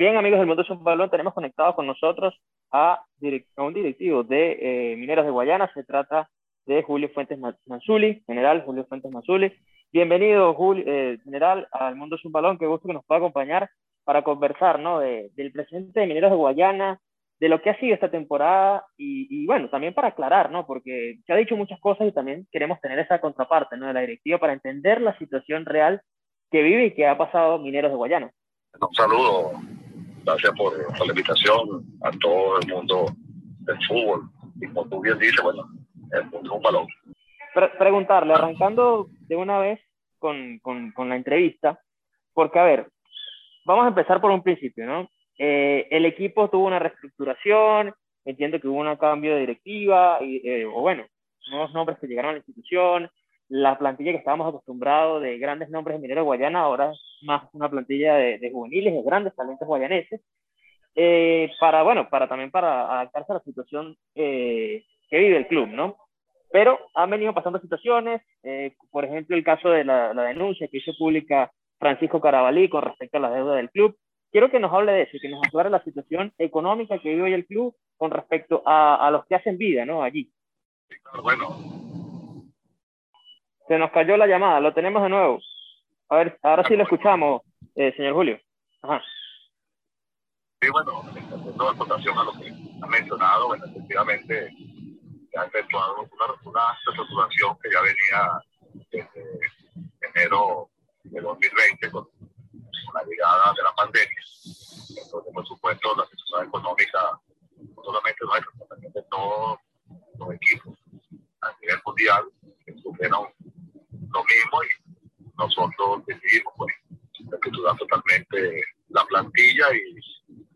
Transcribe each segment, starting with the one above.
Bien, amigos del Mundo un Balón, tenemos conectado con nosotros a, un directivo de eh, Mineros de Guayana. Se trata de Julio Fuentes Manzuli, general Julio Fuentes Manzuli. Bienvenido, Julio, eh, general, al Mundo un Balón. Qué gusto que nos pueda acompañar para conversar ¿no? del presente de Mineros de Guayana, de lo que ha sido esta temporada y, y, bueno, también para aclarar, ¿no? Porque se ha dicho muchas cosas y también queremos tener esa contraparte, ¿no? De la directiva para entender la situación real que vive y que ha pasado Mineros de Guayana. Un saludo Gracias por, la invitación a todo el mundo del fútbol. Y como tú bien dices, bueno, el mundo es un balón. preguntarle, arrancando de una vez con, con, con, la entrevista, porque a ver, vamos a empezar por un principio, ¿no? Eh, el equipo tuvo una reestructuración, entiendo que hubo un cambio de directiva, y, eh, o bueno, nuevos nombres que llegaron a la institución, la plantilla que estábamos acostumbrados de grandes nombres de Minero Guayana, ahora más una plantilla de, juveniles, de grandes talentos guayaneses, eh, para, bueno, para también para adaptarse a la situación eh, que vive el club, ¿no? Pero han venido pasando situaciones, eh, por ejemplo, el caso de la, denuncia que hizo pública Francisco Carabalí con respecto a la deuda del club. Quiero que nos hable de eso, que nos aclare la situación económica que vive hoy el club con respecto a, a los que hacen vida, ¿no? Allí. Bueno, se nos cayó la llamada, lo tenemos de nuevo. A ver, ahora sí lo escuchamos, eh, señor Julio. Ajá. Sí, bueno, haciendo aportación a lo que ha mencionado, bueno, efectivamente se ha efectuado una, una reestructuración que ya venía desde enero de 2020 con, la llegada de la pandemia. Entonces, por supuesto, la situación económica, no solamente nuestra, sino también de todos los equipos a nivel mundial, que sufrieron lo mismo y nosotros decidimos pues estructurar totalmente la plantilla y,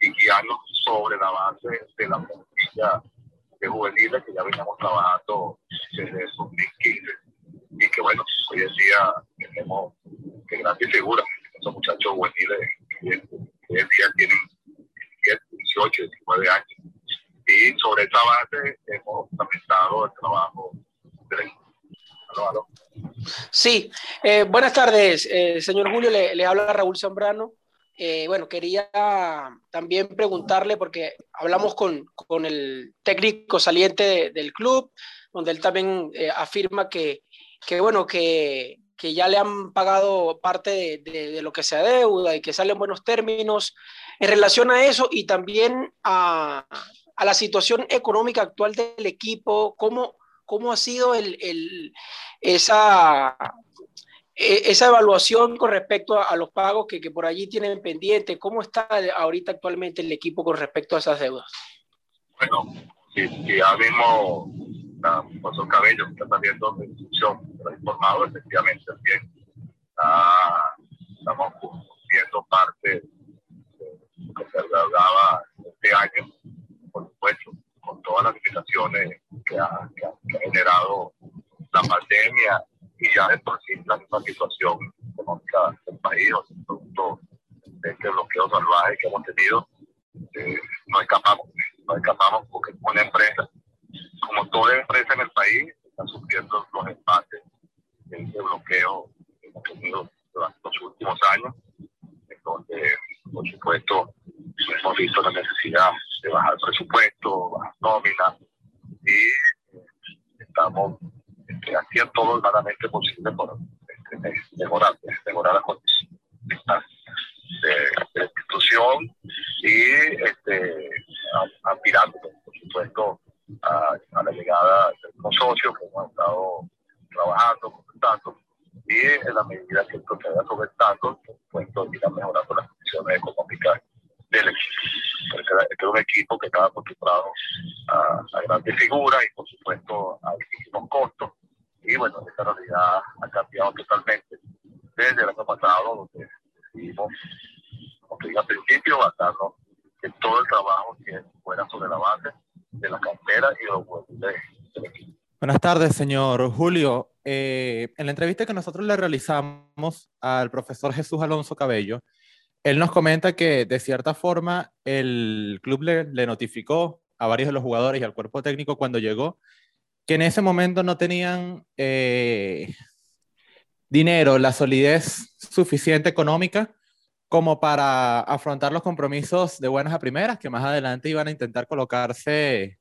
guiarnos sobre la base de la plantilla de juveniles que ya veníamos trabajando desde 2015 y que bueno, hoy en día tenemos que grandes figuras, esos muchachos juveniles que hoy en día tienen 18, 19 años. Y sobre esta base hemos fundamentado el trabajo del Sí, eh, buenas tardes, eh, señor Julio, le, habla Raúl Zambrano. Eh, bueno, quería también preguntarle, porque hablamos con, con el técnico saliente del club, donde él también afirma que, que, bueno, que, que, ya le han pagado parte de, de, lo que se adeuda y que sale en buenos términos. En relación a eso y también a, a la situación económica actual del equipo, ¿cómo, cómo ha sido el, e, esa evaluación con respecto a, los pagos que, que, por allí tienen pendiente. ¿Cómo está ahorita actualmente el equipo con respecto a esas deudas? Bueno, ya mismo José Cabello está saliendo de institución, pero informado efectivamente bien cumpliendo parte de lo que se hablaba este año, por supuesto, con todas las limitaciones que ha, generado la pandemia y ya de por sí la misma situación económica del país, o producto de este bloqueo salvaje que hemos tenido, eh, no escapamos, no escapamos porque una empresa, como toda empresa en el país, está sufriendo los empates de este bloqueo que hemos tenido durante los últimos años, entonces, por supuesto, hemos visto la necesidad de bajar presupuesto, bajar nómina, y eh, estamos este, haciendo todo lo claramente posible por este, mejorar, mejorar la condición de, la institución y este, aspirando, por supuesto, a, la llegada de los socios que hemos estado trabajando, comentando, y en la medida que esto se vaya solventando, por supuesto, ir mejorando las condiciones económicas del equipo. Este es un equipo que está acostumbrado a, a grandes figuras y, por supuesto, a altísimos costos. Y bueno, esta realidad ha cambiado totalmente desde el año pasado, donde decidimos, como dije al principio, basarnos en todo el trabajo que fuera sobre la base de la cantera y los del equipo. Buenas tardes, señor Julio. Eh, en la entrevista que nosotros le realizamos al profesor Jesús Alonso Cabello, él nos comenta que de cierta forma el club le, le, notificó a varios de los jugadores y al cuerpo técnico cuando llegó que en ese momento no tenían eh, dinero, la solidez suficiente económica como para afrontar los compromisos de buenas a primeras, que más adelante iban a intentar colocarse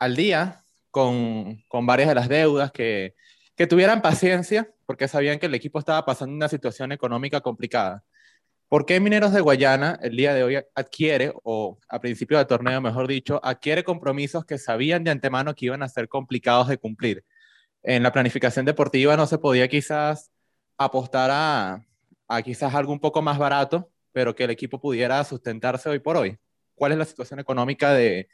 al día con, con varias de las deudas, que, que tuvieran paciencia, porque sabían que el equipo estaba pasando una situación económica complicada. ¿Por qué Mineros de Guayana el día de hoy adquiere, o a principio del torneo, mejor dicho, adquiere compromisos que sabían de antemano que iban a ser complicados de cumplir? En la planificación deportiva no se podía quizás apostar a, a quizás algo un poco más barato, pero que el equipo pudiera sustentarse hoy por hoy. ¿Cuál es la situación económica de,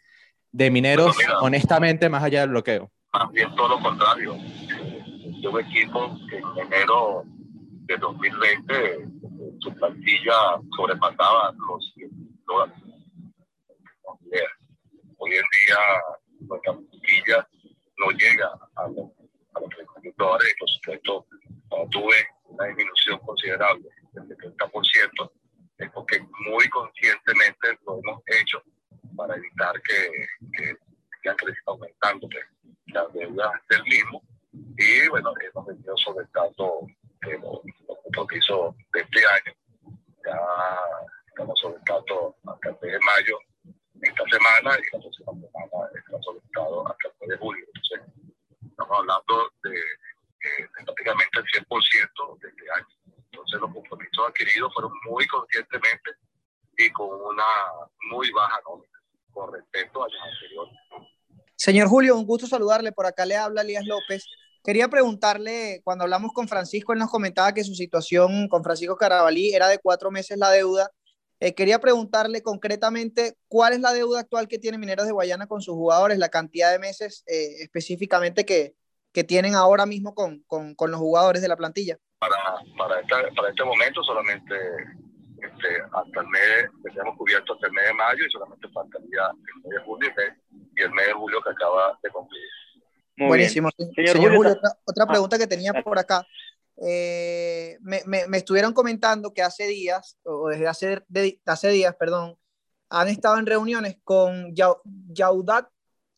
de Mineros, honestamente, más allá del bloqueo? Más bien todo lo contrario. De un equipo que en enero de 2020 su plantilla sobrepasaba los 100 dólares. Hoy en día nuestra plantilla no llega a los, a los dólares y por supuesto cuando tuve una disminución considerable del 70%, es porque muy conscientemente lo hemos hecho para evitar que, que, que aumentando las deudas del mismo. Y bueno, hemos venido solventando eh, los, compromisos de este año. Ya estamos solventando hasta el mes de mayo esta semana y la próxima semana estamos solventado hasta el mes de julio. Entonces, estamos hablando de, eh, de prácticamente el 100% de este año. Entonces los compromisos adquiridos fueron muy conscientemente y con una muy baja nómina con respecto a los anteriores. Señor Julio, un gusto saludarle. Por acá le habla Elías López. Quería preguntarle, cuando hablamos con Francisco, él nos comentaba que su situación con Francisco Carabalí era de cuatro meses la deuda. Eh, quería preguntarle concretamente cuál es la deuda actual que tiene Mineros de Guayana con sus jugadores, la cantidad de meses eh, específicamente que, que tienen ahora mismo con, con, con los jugadores de la plantilla para, para, esta, para este momento solamente este, hasta el mes, tenemos cubierto hasta el mes de mayo y solamente faltaría el mes de junio y el mes de julio que acaba de cumplir. Buenísimo. Señor, Julio, otra, ah, pregunta que tenía por acá. Eh, me, me, me, estuvieron comentando que hace días, o desde hace, de, hace días, perdón, han estado en reuniones con Yaudat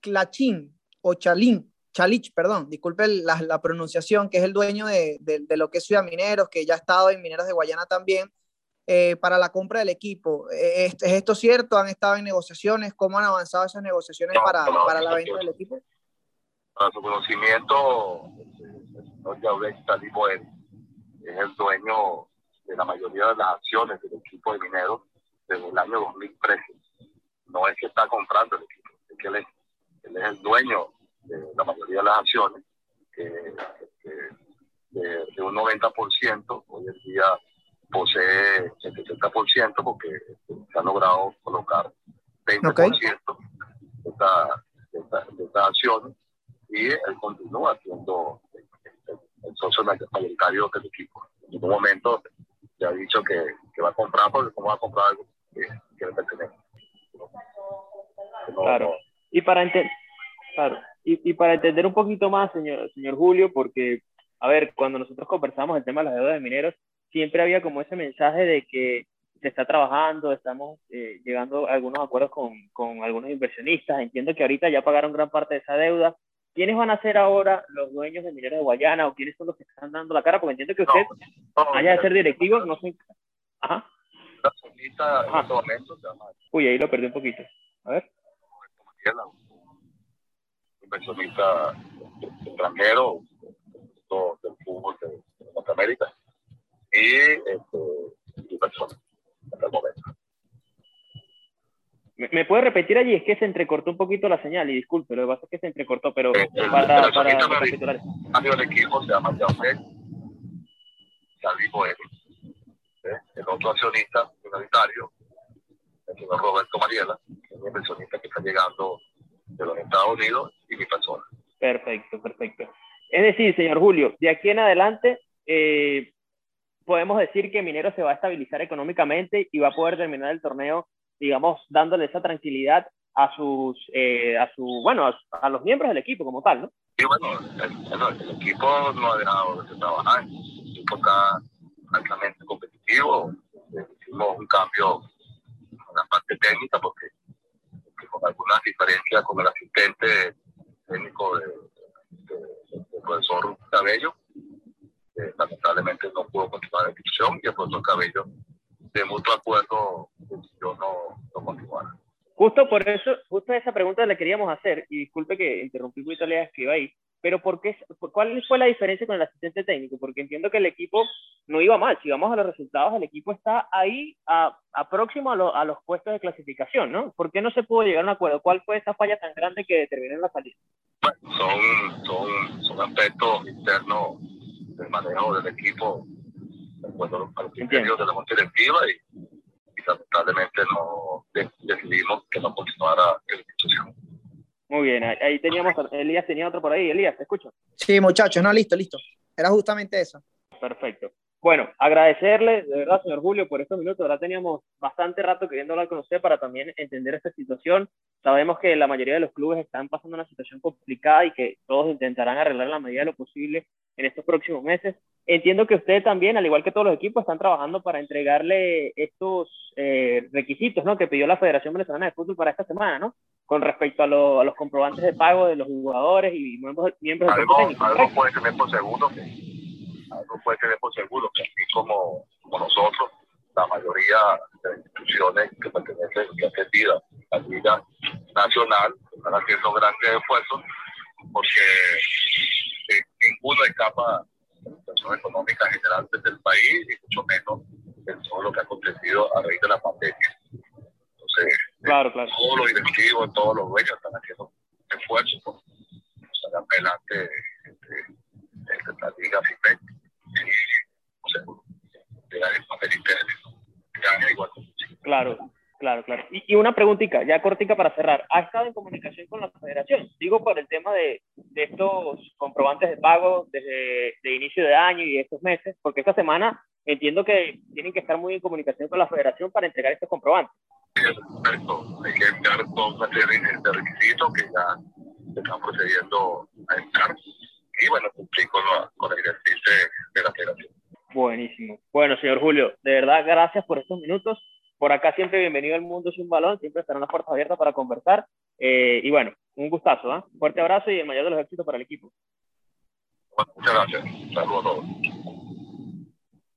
Clachín o Chalín, Chalich, perdón, disculpe la, la, pronunciación, que es el dueño de, de, de, lo que es Ciudad Mineros, que ya ha estado en Mineros de Guayana también, eh, para la compra del equipo. Eh, ¿Es, ¿Es, esto cierto? ¿Han estado en negociaciones? ¿Cómo han avanzado esas negociaciones no, para, para la venta del equipo? Para su conocimiento, el señor Yaurek Taliboel es el dueño de la mayoría de las acciones del equipo de Mineros desde el año 2013. No es que está comprando el equipo, es que él es, él es el dueño de la mayoría de las acciones, que, que de, de, un 90%, hoy en día posee el 70% porque se ha logrado colocar 20% okay. de, esta, de, esta, de estas acciones y él continúa siendo el, el socio mayoritario del equipo. En un momento ya ha dicho que, que va a comprar porque cómo va a comprar algo que, que le pertenece. No, claro. Y para entender, claro. Y, y, para entender un poquito más, señor, señor Julio, porque, a ver, cuando nosotros conversamos el tema de las deudas de mineros, siempre había como ese mensaje de que se está trabajando, estamos eh, llegando a algunos acuerdos con, con, algunos inversionistas. Entiendo que ahorita ya pagaron gran parte de esa deuda. ¿Quiénes van a ser ahora los dueños de Mineros de Guayana o quiénes son los que están dando la cara? Porque entiendo que usted, no, no, haya de ser directivo, no sé. Ajá. Ajá. En este momento, Uy, ahí lo perdí un poquito. A ver inversionista extranjero del fútbol de, de Norteamérica y este, personas hasta el momento. ¿Me puede repetir allí? Es que se entrecortó un poquito la señal y disculpe, lo que pasa es que se entrecortó, pero el, para, el, para, para recapitular. El equipo se llama ¿eh? El otro accionista minoritario, el señor Roberto Mariela, que es un inversionista que está llegando de los Estados Unidos mi persona. Perfecto, perfecto. Es decir, señor Julio, de aquí en adelante eh, podemos decir que Minero se va a estabilizar económicamente y va a poder terminar el torneo, digamos, dándole esa tranquilidad a sus, eh, a su, bueno, a, a, los miembros del equipo como tal, ¿no? Sí, bueno, el, el, el equipo no ha dejado de trabajar, el equipo está altamente competitivo, hicimos un cambio en la parte técnica porque con algunas diferencias con el asistente técnico del de, de, profesor Cabello. Lamentablemente no pudo continuar la institución y el profesor Cabello mutuo acuerdo yo no, no continuar. Justo por eso, justo esa pregunta le queríamos hacer, y disculpe que interrumpí un poquito la escriba ahí, pero ¿por qué, ¿cuál fue la diferencia con el asistente técnico? Porque entiendo que el equipo no iba mal, si vamos a los resultados, el equipo está ahí a, a próximo a, a, los puestos de clasificación, ¿no? ¿Por qué no se pudo llegar a un acuerdo? ¿Cuál fue esa falla tan grande que determinó la salida? Bueno, son, son, son aspectos internos del manejo del equipo, de acuerdo a los criterios de la monta directiva y, y lamentablemente no decidimos que no continuara la institución. Muy bien, ahí teníamos, Elías tenía otro por ahí. Elías, ¿te escucho? Sí, muchachos, no, listo, listo. Era justamente eso. Perfecto. Bueno, agradecerle, de verdad, señor Julio, por estos minutos. Ahora teníamos bastante rato queriendo hablar con usted para también entender esta situación. Sabemos que la mayoría de los clubes están pasando una situación complicada y que todos intentarán arreglar la medida de lo posible en estos próximos meses. Entiendo que usted también, al igual que todos los equipos, están trabajando para entregarle estos eh, requisitos ¿no? que pidió la Federación Venezolana de Fútbol para esta semana, ¿no? con respecto a, lo, a, los comprobantes de pago de los jugadores y miembros, miembros del técnico. Algo puede tener por seguro que, algo puede tener por seguro que así como, como nosotros, la mayoría de las instituciones que pertenecen a la Liga Nacional están haciendo grandes esfuerzos porque eh, ninguno escapa de la situación económica general del país y mucho menos de todo lo que ha acontecido a raíz de la pandemia. Entonces, claro, claro. todos los directivos, todos los dueños están haciendo esfuerzos por sacar adelante este, este, esta liga FIPEC y o sea, llegar en papel interno. Igual. Claro, claro, claro. Y, y, una preguntita, ya cortica para cerrar. ¿Ha estado en comunicación con la federación? Digo por el tema de, de estos comprobantes de pago desde de inicio de año y estos meses, porque esta semana entiendo que tienen que estar muy en comunicación con la federación para entregar estos comprobantes. Perfecto. Hay que enviar toda una serie de requisitos que ya se están procediendo a enviar y bueno, cumplir con la, con la directriz de la federación. Buenísimo. Bueno, señor Julio, de verdad, gracias por estos minutos. Por acá siempre bienvenido al mundo sin balón, siempre estarán las puertas abiertas para conversar. Eh, y bueno, un gustazo, ¿eh? Fuerte abrazo y el mayor de los éxitos para el equipo. Muchas gracias. Saludos a todos.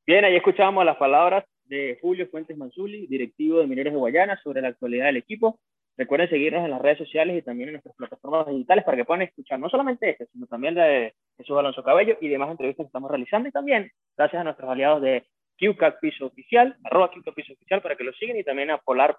Bien, ahí escuchábamos las palabras de Julio Fuentes Manzuli, directivo de Mineros de Guayana, sobre la actualidad del equipo. Recuerden seguirnos en las redes sociales y también en nuestras plataformas digitales para que puedan escuchar no solamente este, sino también de Jesús Alonso Cabello y demás entrevistas que estamos realizando. Y también gracias a nuestros aliados de QCAC Piso Oficial, arroba QCAC Piso Oficial para que lo sigan y también a Polar.